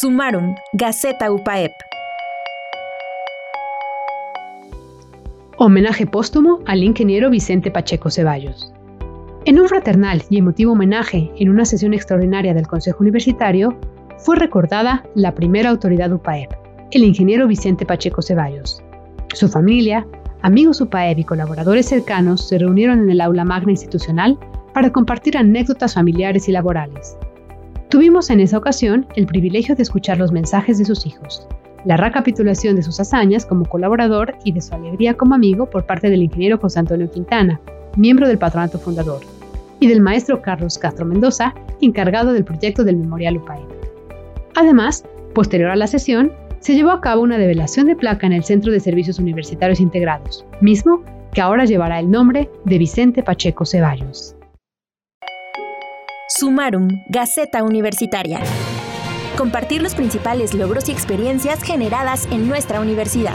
Sumaron, Gaceta UPAEP. Homenaje póstumo al ingeniero Vicente Pacheco Ceballos. En un fraternal y emotivo homenaje en una sesión extraordinaria del Consejo Universitario, fue recordada la primera autoridad UPAEP, el ingeniero Vicente Pacheco Ceballos. Su familia, amigos UPAEP y colaboradores cercanos se reunieron en el aula magna institucional para compartir anécdotas familiares y laborales. Tuvimos en esa ocasión el privilegio de escuchar los mensajes de sus hijos, la recapitulación de sus hazañas como colaborador y de su alegría como amigo por parte del ingeniero José Antonio Quintana, miembro del patronato fundador, y del maestro Carlos Castro Mendoza, encargado del proyecto del Memorial UPAE. Además, posterior a la sesión, se llevó a cabo una develación de placa en el Centro de Servicios Universitarios Integrados, mismo que ahora llevará el nombre de Vicente Pacheco Ceballos. Sumarum, Gaceta Universitaria. Compartir los principales logros y experiencias generadas en nuestra universidad.